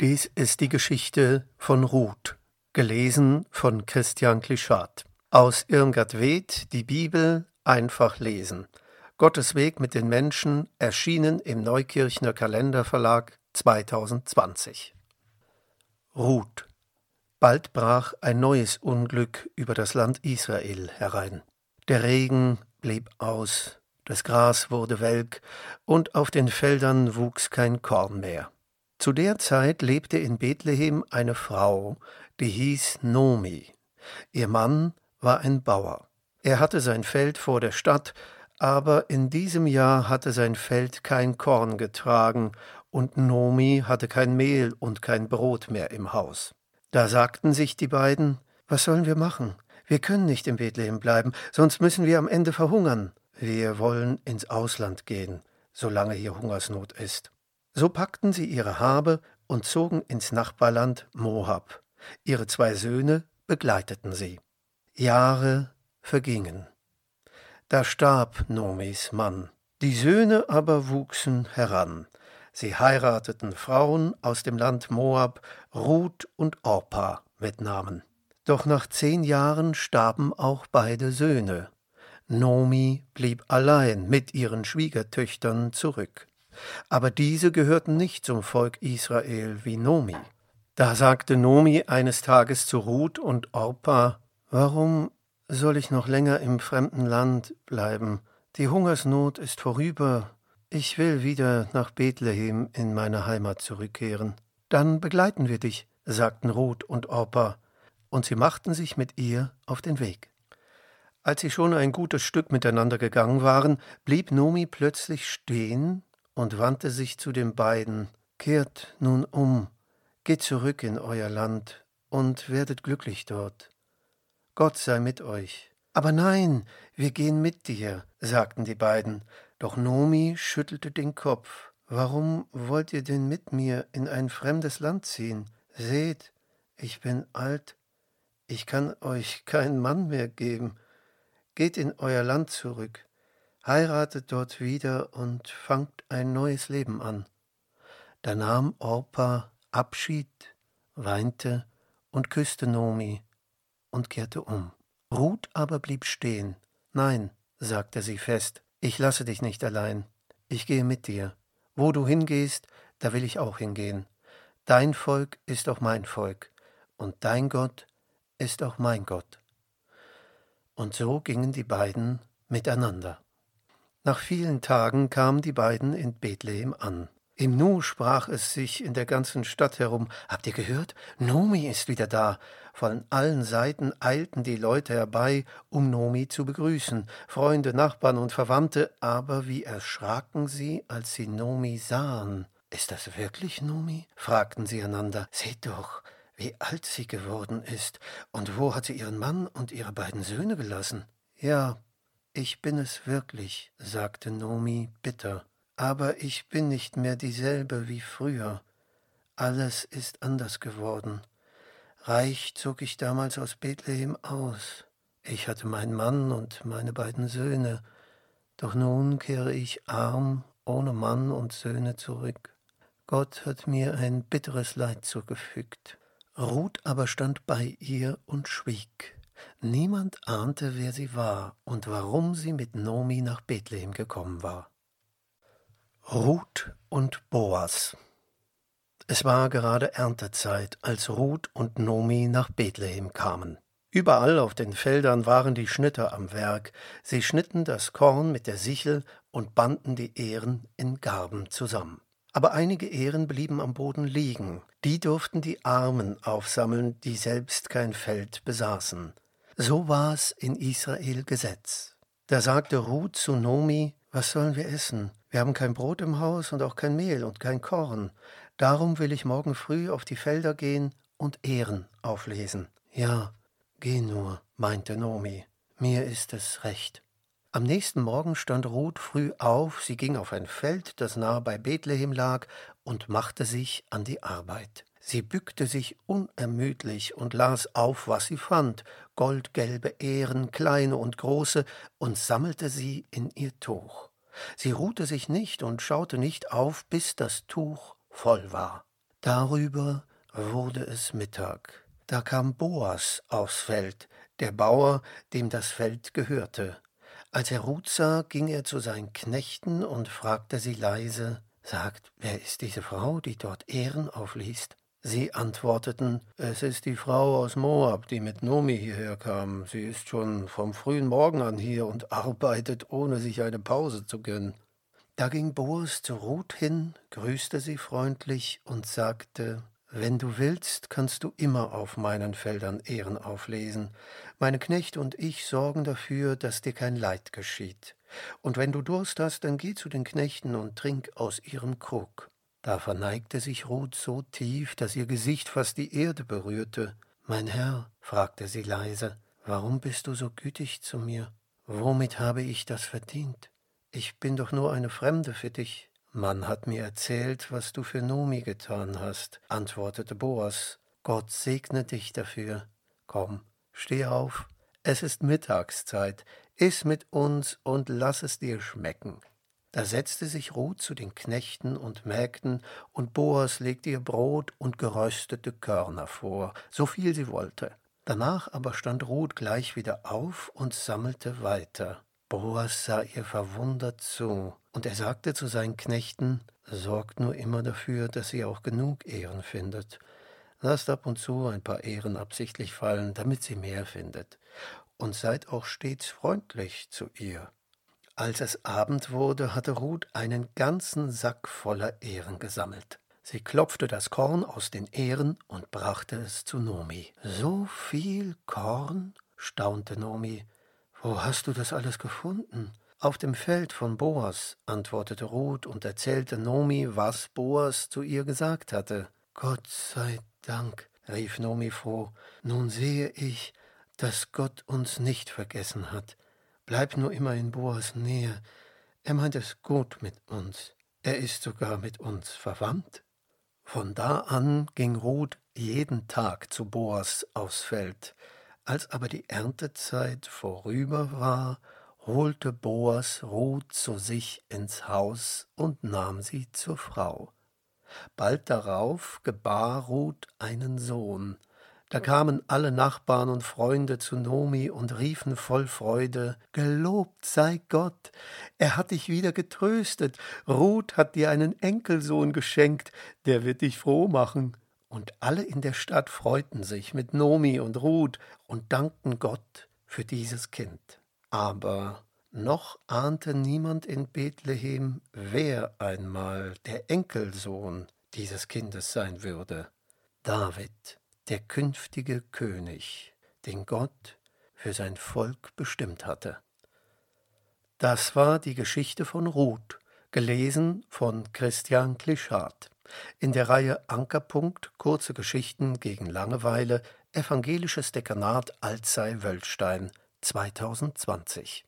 Dies ist die Geschichte von Ruth, gelesen von Christian Klischat. Aus Irmgard Weth, die Bibel einfach lesen. Gottes Weg mit den Menschen, erschienen im Neukirchner Kalenderverlag 2020. Ruth. Bald brach ein neues Unglück über das Land Israel herein. Der Regen blieb aus, das Gras wurde welk, und auf den Feldern wuchs kein Korn mehr. Zu der Zeit lebte in Bethlehem eine Frau, die hieß Nomi. Ihr Mann war ein Bauer. Er hatte sein Feld vor der Stadt, aber in diesem Jahr hatte sein Feld kein Korn getragen, und Nomi hatte kein Mehl und kein Brot mehr im Haus. Da sagten sich die beiden, was sollen wir machen? Wir können nicht in Bethlehem bleiben, sonst müssen wir am Ende verhungern. Wir wollen ins Ausland gehen, solange hier Hungersnot ist. So packten sie ihre Habe und zogen ins Nachbarland Moab. Ihre zwei Söhne begleiteten sie. Jahre vergingen. Da starb Nomis Mann. Die Söhne aber wuchsen heran. Sie heirateten Frauen aus dem Land Moab, Ruth und Orpa mit Namen. Doch nach zehn Jahren starben auch beide Söhne. Nomi blieb allein mit ihren Schwiegertöchtern zurück. Aber diese gehörten nicht zum Volk Israel wie Nomi. Da sagte Nomi eines Tages zu Ruth und Orpa, Warum soll ich noch länger im fremden Land bleiben? Die Hungersnot ist vorüber. Ich will wieder nach Bethlehem in meine Heimat zurückkehren. Dann begleiten wir dich, sagten Ruth und Orpa, und sie machten sich mit ihr auf den Weg. Als sie schon ein gutes Stück miteinander gegangen waren, blieb Nomi plötzlich stehen und wandte sich zu den beiden Kehrt nun um, geht zurück in euer Land und werdet glücklich dort. Gott sei mit euch. Aber nein, wir gehen mit dir, sagten die beiden, doch Nomi schüttelte den Kopf. Warum wollt ihr denn mit mir in ein fremdes Land ziehen? Seht, ich bin alt, ich kann euch keinen Mann mehr geben. Geht in euer Land zurück heiratet dort wieder und fangt ein neues Leben an. Da nahm Orpa Abschied, weinte und küsste Nomi und kehrte um. Ruth aber blieb stehen. Nein, sagte sie fest, ich lasse dich nicht allein. Ich gehe mit dir. Wo du hingehst, da will ich auch hingehen. Dein Volk ist auch mein Volk, und dein Gott ist auch mein Gott. Und so gingen die beiden miteinander. Nach vielen Tagen kamen die beiden in Bethlehem an. Im Nu sprach es sich in der ganzen Stadt herum. Habt ihr gehört? Nomi ist wieder da. Von allen Seiten eilten die Leute herbei, um Nomi zu begrüßen. Freunde, Nachbarn und Verwandte, aber wie erschraken sie, als sie Nomi sahen. Ist das wirklich Nomi? fragten sie einander. Seht doch, wie alt sie geworden ist. Und wo hat sie ihren Mann und ihre beiden Söhne gelassen? Ja, ich bin es wirklich, sagte Nomi bitter, aber ich bin nicht mehr dieselbe wie früher. Alles ist anders geworden. Reich zog ich damals aus Bethlehem aus. Ich hatte meinen Mann und meine beiden Söhne, doch nun kehre ich arm, ohne Mann und Söhne zurück. Gott hat mir ein bitteres Leid zugefügt. Ruth aber stand bei ihr und schwieg. Niemand ahnte, wer sie war und warum sie mit Nomi nach Bethlehem gekommen war. Ruth und Boas Es war gerade Erntezeit, als Ruth und Nomi nach Bethlehem kamen. Überall auf den Feldern waren die Schnitter am Werk. Sie schnitten das Korn mit der Sichel und banden die Ähren in Garben zusammen. Aber einige Ähren blieben am Boden liegen. Die durften die Armen aufsammeln, die selbst kein Feld besaßen. So war es in Israel Gesetz. Da sagte Ruth zu Nomi, was sollen wir essen? Wir haben kein Brot im Haus und auch kein Mehl und kein Korn. Darum will ich morgen früh auf die Felder gehen und Ehren auflesen. Ja, geh nur, meinte Nomi, mir ist es recht. Am nächsten Morgen stand Ruth früh auf, sie ging auf ein Feld, das nahe bei Bethlehem lag, und machte sich an die Arbeit. Sie bückte sich unermüdlich und las auf, was sie fand, goldgelbe Ähren, kleine und große, und sammelte sie in ihr Tuch. Sie ruhte sich nicht und schaute nicht auf, bis das Tuch voll war. Darüber wurde es Mittag. Da kam Boas aufs Feld, der Bauer, dem das Feld gehörte. Als er Ruth sah, ging er zu seinen Knechten und fragte sie leise, Sagt, wer ist diese Frau, die dort Ehren aufliest? Sie antworteten, es ist die Frau aus Moab, die mit Nomi hierher kam. Sie ist schon vom frühen Morgen an hier und arbeitet, ohne sich eine Pause zu gönnen. Da ging Boas zu Ruth hin, grüßte sie freundlich und sagte, wenn du willst, kannst du immer auf meinen Feldern Ehren auflesen. Meine Knechte und ich sorgen dafür, dass dir kein Leid geschieht. Und wenn du Durst hast, dann geh zu den Knechten und trink aus ihrem Krug. Da verneigte sich Ruth so tief, dass ihr Gesicht fast die Erde berührte. Mein Herr, fragte sie leise, warum bist du so gütig zu mir? Womit habe ich das verdient? Ich bin doch nur eine Fremde für dich. Man hat mir erzählt, was du für Nomi getan hast, antwortete Boas. Gott segne dich dafür. Komm, steh auf. Es ist Mittagszeit. Iss mit uns und lass es dir schmecken. Da setzte sich Ruth zu den Knechten und Mägden, und Boas legte ihr Brot und geröstete Körner vor, so viel sie wollte. Danach aber stand Ruth gleich wieder auf und sammelte weiter. Boas sah ihr verwundert zu, und er sagte zu seinen Knechten, Sorgt nur immer dafür, dass sie auch genug Ehren findet. Lasst ab und zu ein paar Ehren absichtlich fallen, damit sie mehr findet. Und seid auch stets freundlich zu ihr. Als es Abend wurde, hatte Ruth einen ganzen Sack voller Ehren gesammelt. Sie klopfte das Korn aus den Ehren und brachte es zu Nomi. So viel Korn? staunte Nomi. Wo hast du das alles gefunden? Auf dem Feld von Boas, antwortete Ruth und erzählte Nomi, was Boas zu ihr gesagt hatte. Gott sei Dank, rief Nomi froh, nun sehe ich, dass Gott uns nicht vergessen hat. Bleib nur immer in Boas Nähe. Er meint es gut mit uns. Er ist sogar mit uns verwandt. Von da an ging Ruth jeden Tag zu Boas aufs Feld. Als aber die Erntezeit vorüber war, holte Boas Ruth zu sich ins Haus und nahm sie zur Frau. Bald darauf gebar Ruth einen Sohn, da kamen alle Nachbarn und Freunde zu Nomi und riefen voll Freude, Gelobt sei Gott, er hat dich wieder getröstet, Ruth hat dir einen Enkelsohn geschenkt, der wird dich froh machen. Und alle in der Stadt freuten sich mit Nomi und Ruth und dankten Gott für dieses Kind. Aber noch ahnte niemand in Bethlehem, wer einmal der Enkelsohn dieses Kindes sein würde. David der künftige König, den Gott für sein Volk bestimmt hatte. Das war die Geschichte von Ruth, gelesen von Christian Klischardt. In der Reihe Ankerpunkt Kurze Geschichten gegen Langeweile Evangelisches Dekanat Alzey Wölstein 2020.